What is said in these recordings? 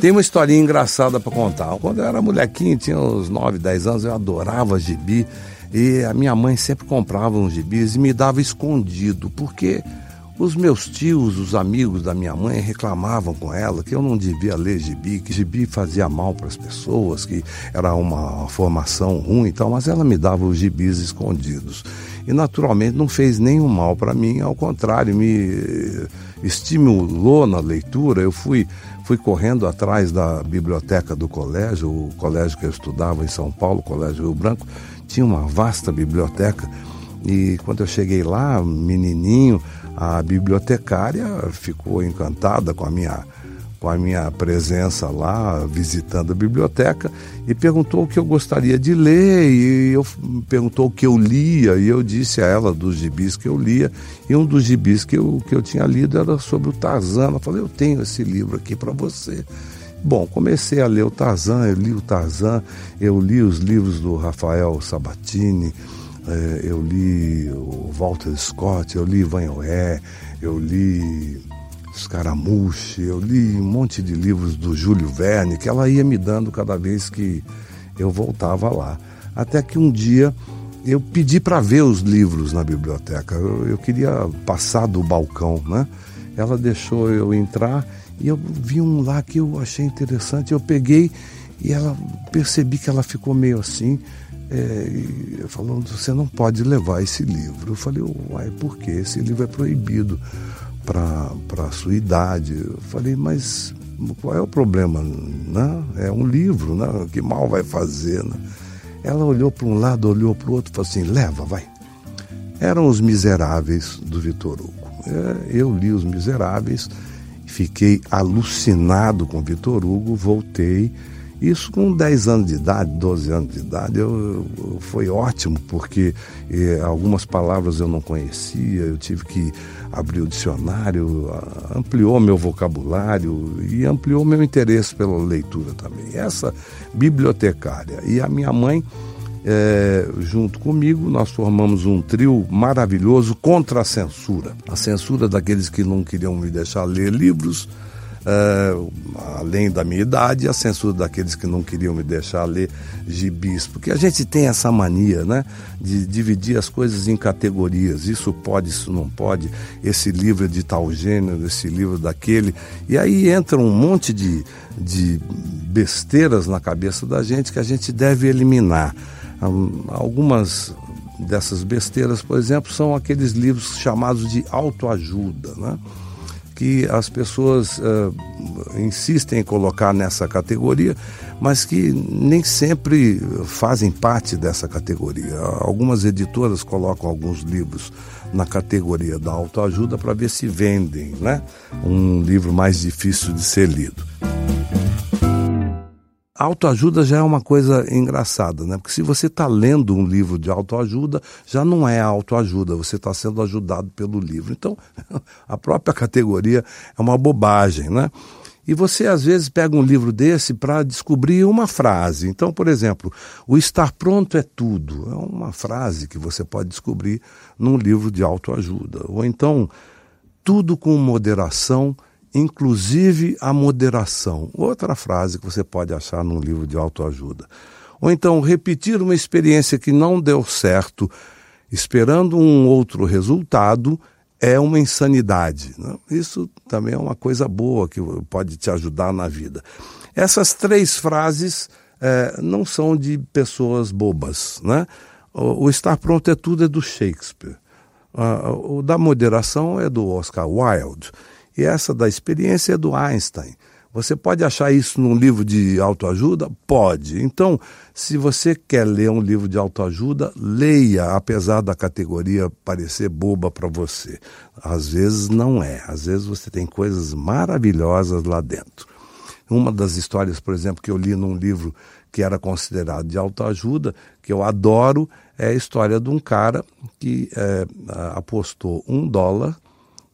Tem uma historinha engraçada para contar. Quando eu era molequinho, tinha uns 9, 10 anos, eu adorava gibi. E a minha mãe sempre comprava uns gibis e me dava escondido, porque os meus tios, os amigos da minha mãe reclamavam com ela que eu não devia ler gibi, que gibi fazia mal para as pessoas, que era uma formação ruim e tal, mas ela me dava os gibis escondidos. E naturalmente não fez nenhum mal para mim, ao contrário, me estimulou na leitura. Eu fui, fui correndo atrás da biblioteca do colégio, o colégio que eu estudava em São Paulo, o Colégio Rio Branco, tinha uma vasta biblioteca. E quando eu cheguei lá, menininho, a bibliotecária ficou encantada com a minha com a minha presença lá visitando a biblioteca e perguntou o que eu gostaria de ler e eu perguntou o que eu lia e eu disse a ela dos gibis que eu lia e um dos gibis que eu, que eu tinha lido era sobre o Tarzan. Ela falou, eu tenho esse livro aqui para você. Bom, comecei a ler o Tarzan, eu li o Tarzan, eu li os livros do Rafael Sabatini, é, eu li o Walter Scott, eu li Van Oé, eu li Scaramouche, eu li um monte de livros do Júlio Verne, que ela ia me dando cada vez que eu voltava lá. Até que um dia eu pedi para ver os livros na biblioteca, eu, eu queria passar do balcão, né? Ela deixou eu entrar e eu vi um lá que eu achei interessante, eu peguei e ela percebi que ela ficou meio assim, é, falando, você não pode levar esse livro. Eu falei, uai, por quê? Esse livro é proibido para a sua idade. Eu falei, mas qual é o problema? Né? É um livro, né? que mal vai fazer? Né? Ela olhou para um lado, olhou para o outro e falou assim, leva, vai. Eram os miseráveis do Vitor Hugo. É, eu li os miseráveis, fiquei alucinado com Vitor Hugo, voltei isso com 10 anos de idade, 12 anos de idade, eu, eu foi ótimo, porque eh, algumas palavras eu não conhecia, eu tive que abrir o dicionário, ampliou meu vocabulário e ampliou meu interesse pela leitura também. Essa bibliotecária e a minha mãe, eh, junto comigo, nós formamos um trio maravilhoso contra a censura. A censura daqueles que não queriam me deixar ler livros uh, além da minha idade, a censura daqueles que não queriam me deixar ler gibis, porque a gente tem essa mania, né, de dividir as coisas em categorias. Isso pode, isso não pode. Esse livro é de tal gênero, esse livro é daquele, e aí entra um monte de, de besteiras na cabeça da gente que a gente deve eliminar. algumas dessas besteiras, por exemplo, são aqueles livros chamados de autoajuda, né? Que as pessoas uh, insistem em colocar nessa categoria, mas que nem sempre fazem parte dessa categoria. Algumas editoras colocam alguns livros na categoria da autoajuda para ver se vendem, né? Um livro mais difícil de ser lido autoajuda já é uma coisa engraçada, né? Porque se você está lendo um livro de autoajuda, já não é autoajuda, você está sendo ajudado pelo livro. Então, a própria categoria é uma bobagem, né? E você às vezes pega um livro desse para descobrir uma frase. Então, por exemplo, o estar pronto é tudo. É uma frase que você pode descobrir num livro de autoajuda. Ou então, tudo com moderação inclusive a moderação. Outra frase que você pode achar num livro de autoajuda. Ou então, repetir uma experiência que não deu certo, esperando um outro resultado, é uma insanidade. Né? Isso também é uma coisa boa que pode te ajudar na vida. Essas três frases é, não são de pessoas bobas. Né? O, o estar pronto é tudo é do Shakespeare. Uh, o da moderação é do Oscar Wilde. E essa da experiência é do Einstein. Você pode achar isso num livro de autoajuda? Pode. Então, se você quer ler um livro de autoajuda, leia, apesar da categoria parecer boba para você. Às vezes não é. Às vezes você tem coisas maravilhosas lá dentro. Uma das histórias, por exemplo, que eu li num livro que era considerado de autoajuda, que eu adoro, é a história de um cara que é, apostou um dólar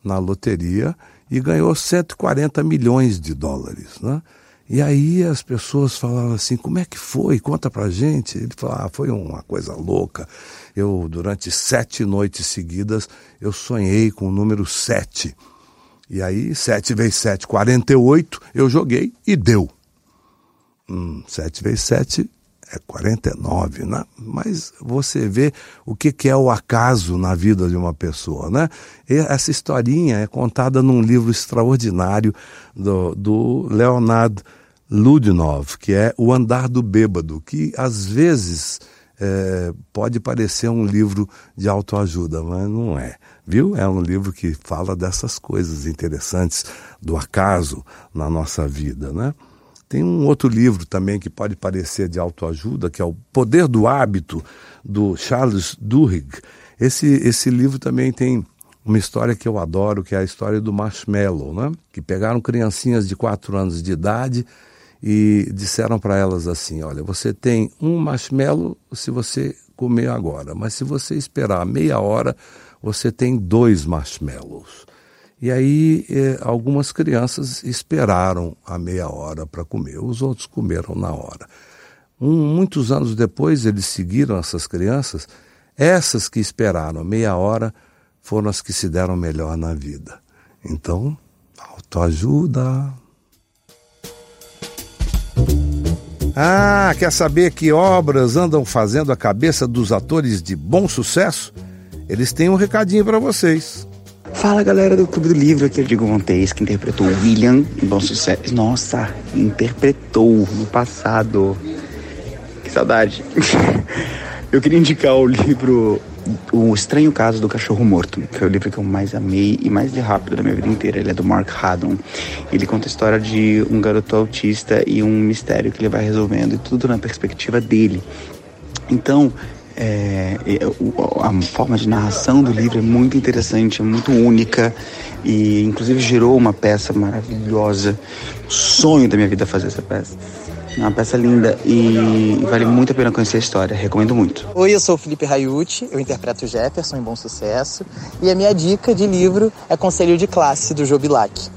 na loteria e ganhou 140 milhões de dólares. Né? E aí as pessoas falavam assim, como é que foi? Conta pra gente. Ele falou, ah, foi uma coisa louca. Eu, durante sete noites seguidas, eu sonhei com o número sete. E aí, 7 vezes 7, 48, eu joguei e deu. Hum, 7 vezes 7 é 49, né? Mas você vê o que, é o acaso na vida de uma pessoa, né? E essa historinha é contada num livro extraordinário do, do Leonard Ludinov, que é O Andar do Bêbado, que às vezes é, pode parecer um livro de autoajuda, mas não é. Viu? É um livro que fala dessas coisas interessantes do acaso na nossa vida, né? Tem um outro livro também que pode parecer de autoajuda, que é O Poder do Hábito, do Charles Duhigg. Esse, esse livro também tem uma história que eu adoro, que é a história do marshmallow, né? Que pegaram criancinhas de 4 anos de idade e disseram para elas assim: olha, você tem um marshmallow se você comer agora, mas se você esperar meia hora, você tem dois marshmallows. E aí eh, algumas crianças esperaram a meia hora para comer, os outros comeram na hora. Um, muitos anos depois eles seguiram essas crianças, essas que esperaram meia hora foram as que se deram melhor na vida. Então, autoajuda. Ah, quer saber que obras andam fazendo a cabeça dos atores de bom sucesso? Eles têm um recadinho para vocês. Fala galera do Clube do Livro, aqui é o Diego Montes, que interpretou William em Bom Sucesso. Nossa, interpretou no passado. Que saudade. Eu queria indicar o livro O Estranho Caso do Cachorro Morto, que é o livro que eu mais amei e mais de rápido da minha vida inteira. Ele é do Mark Haddon. Ele conta a história de um garoto autista e um mistério que ele vai resolvendo, e tudo na perspectiva dele. Então, é, a forma de narração do livro é muito interessante, é muito única e inclusive gerou uma peça maravilhosa. Sonho da minha vida fazer essa peça. É uma peça linda e vale muito a pena conhecer a história, recomendo muito. Oi, eu sou o Felipe Raiucci, eu interpreto Jefferson em Bom Sucesso e a minha dica de livro é Conselho de Classe do Jobilac.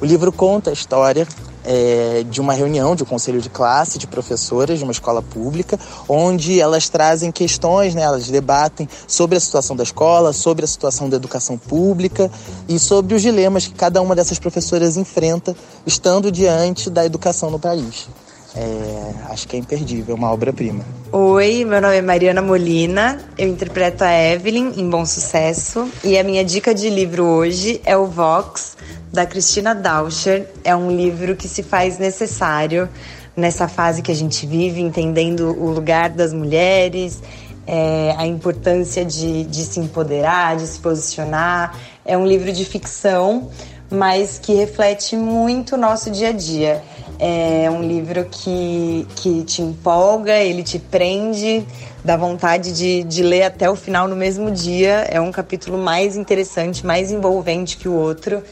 O livro conta a história é, de uma reunião de um conselho de classe de professoras de uma escola pública, onde elas trazem questões, né, elas debatem sobre a situação da escola, sobre a situação da educação pública e sobre os dilemas que cada uma dessas professoras enfrenta estando diante da educação no país. É, acho que é imperdível, uma obra-prima. Oi, meu nome é Mariana Molina, eu interpreto a Evelyn em Bom Sucesso e a minha dica de livro hoje é o Vox, da Cristina Dauscher. É um livro que se faz necessário nessa fase que a gente vive, entendendo o lugar das mulheres, é, a importância de, de se empoderar, de se posicionar. É um livro de ficção, mas que reflete muito o nosso dia a dia. É um livro que, que te empolga, ele te prende, dá vontade de, de ler até o final no mesmo dia. É um capítulo mais interessante, mais envolvente que o outro.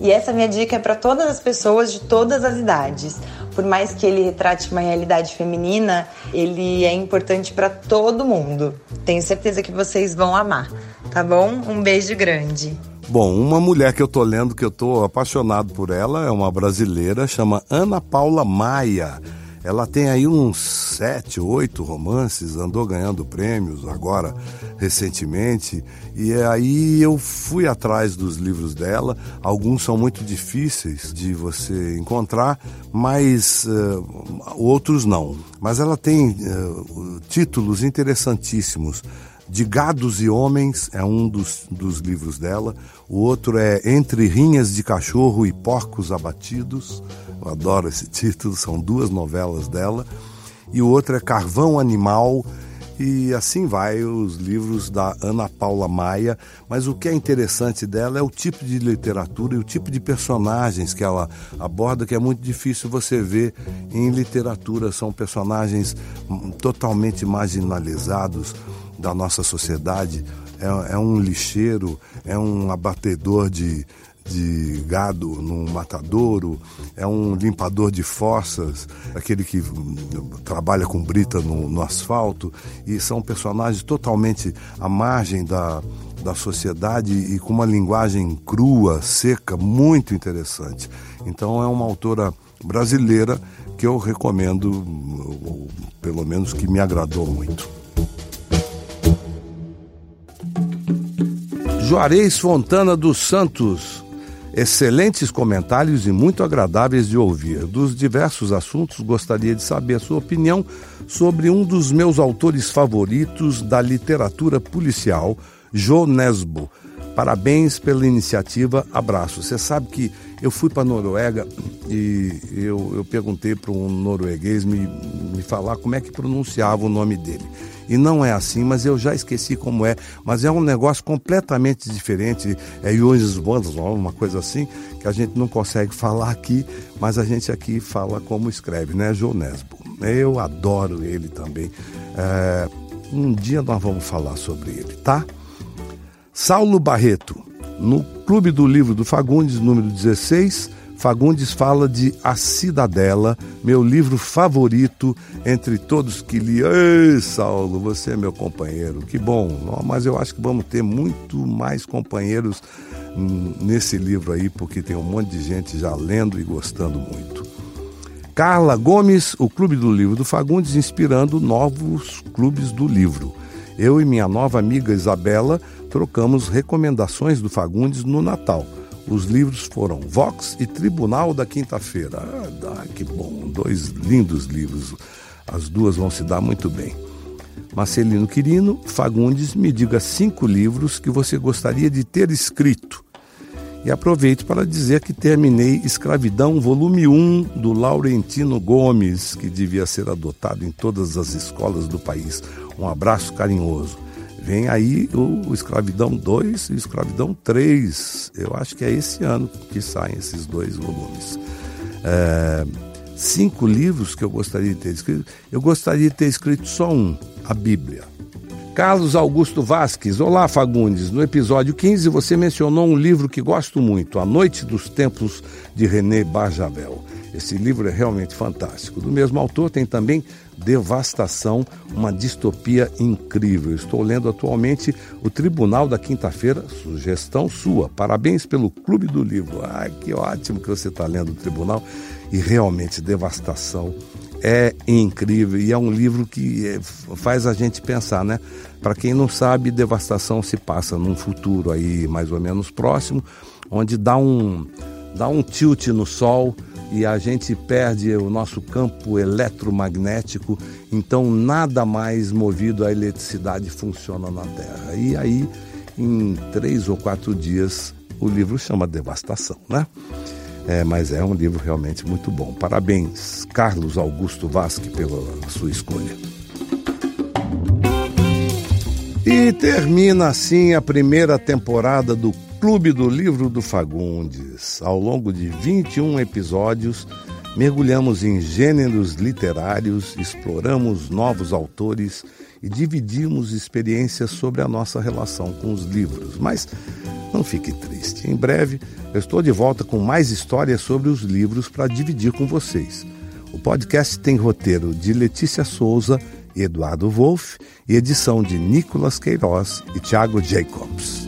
E essa minha dica é para todas as pessoas de todas as idades. Por mais que ele retrate uma realidade feminina, ele é importante para todo mundo. Tenho certeza que vocês vão amar, tá bom? Um beijo grande. Bom, uma mulher que eu tô lendo, que eu tô apaixonado por ela, é uma brasileira, chama Ana Paula Maia. Ela tem aí uns sete, oito romances, andou ganhando prêmios agora recentemente. E aí eu fui atrás dos livros dela. Alguns são muito difíceis de você encontrar, mas uh, outros não. Mas ela tem uh, títulos interessantíssimos. De Gados e Homens é um dos, dos livros dela. O outro é Entre Rinhas de Cachorro e Porcos Abatidos. Eu adoro esse título, são duas novelas dela. E o outro é Carvão Animal. E assim vai os livros da Ana Paula Maia. Mas o que é interessante dela é o tipo de literatura e o tipo de personagens que ela aborda, que é muito difícil você ver em literatura. São personagens hum, totalmente marginalizados da nossa sociedade. É, é um lixeiro, é um abatedor de, de gado num matadouro, é um limpador de fossas, aquele que trabalha com brita no, no asfalto, e são personagens totalmente à margem da, da sociedade e com uma linguagem crua, seca, muito interessante. Então é uma autora brasileira que eu recomendo, ou pelo menos que me agradou muito. Juarez Fontana dos Santos Excelentes comentários e muito agradáveis de ouvir. Dos diversos assuntos, gostaria de saber a sua opinião sobre um dos meus autores favoritos da literatura policial, Jo Nesbo. Parabéns pela iniciativa, abraço. Você sabe que eu fui para a Noruega e eu, eu perguntei para um norueguês me, me falar como é que pronunciava o nome dele. E não é assim, mas eu já esqueci como é. Mas é um negócio completamente diferente. É uma coisa assim, que a gente não consegue falar aqui, mas a gente aqui fala como escreve, né? Jonesbo. Eu adoro ele também. É, um dia nós vamos falar sobre ele, tá? Saulo Barreto, no Clube do Livro do Fagundes, número 16 Fagundes fala de A Cidadela, meu livro favorito entre todos que li. Ei, Saulo, você é meu companheiro, que bom. Mas eu acho que vamos ter muito mais companheiros nesse livro aí, porque tem um monte de gente já lendo e gostando muito. Carla Gomes, o Clube do Livro do Fagundes, inspirando novos clubes do livro. Eu e minha nova amiga Isabela trocamos recomendações do Fagundes no Natal. Os livros foram Vox e Tribunal da Quinta-feira. Ah, que bom, dois lindos livros. As duas vão se dar muito bem. Marcelino Quirino, Fagundes, me diga cinco livros que você gostaria de ter escrito. E aproveito para dizer que terminei Escravidão, volume 1, do Laurentino Gomes, que devia ser adotado em todas as escolas do país. Um abraço carinhoso. Vem aí o Escravidão 2 e o Escravidão 3. Eu acho que é esse ano que saem esses dois volumes. É, cinco livros que eu gostaria de ter escrito. Eu gostaria de ter escrito só um, a Bíblia. Carlos Augusto Vasques, olá Fagundes. No episódio 15 você mencionou um livro que gosto muito, A Noite dos Templos de René Barjavel. Esse livro é realmente fantástico. Do mesmo autor tem também Devastação, uma distopia incrível. Estou lendo atualmente O Tribunal da Quinta-feira, sugestão sua. Parabéns pelo Clube do Livro. Ai, que ótimo que você está lendo o Tribunal. E realmente, Devastação é incrível e é um livro que é, faz a gente pensar, né? Para quem não sabe, Devastação se passa num futuro aí mais ou menos próximo, onde dá um, dá um tilt no Sol e a gente perde o nosso campo eletromagnético, então nada mais movido à eletricidade funciona na Terra. E aí, em três ou quatro dias, o livro chama Devastação, né? É, mas é um livro realmente muito bom. Parabéns, Carlos Augusto Vasque, pela sua escolha. E termina assim a primeira temporada do Clube do Livro do Fagundes. Ao longo de 21 episódios, mergulhamos em gêneros literários, exploramos novos autores e dividimos experiências sobre a nossa relação com os livros. Mas não fique triste. Em breve, eu estou de volta com mais histórias sobre os livros para dividir com vocês. O podcast tem roteiro de Letícia Souza Eduardo Wolff e edição de Nicolas Queiroz e Thiago Jacobs.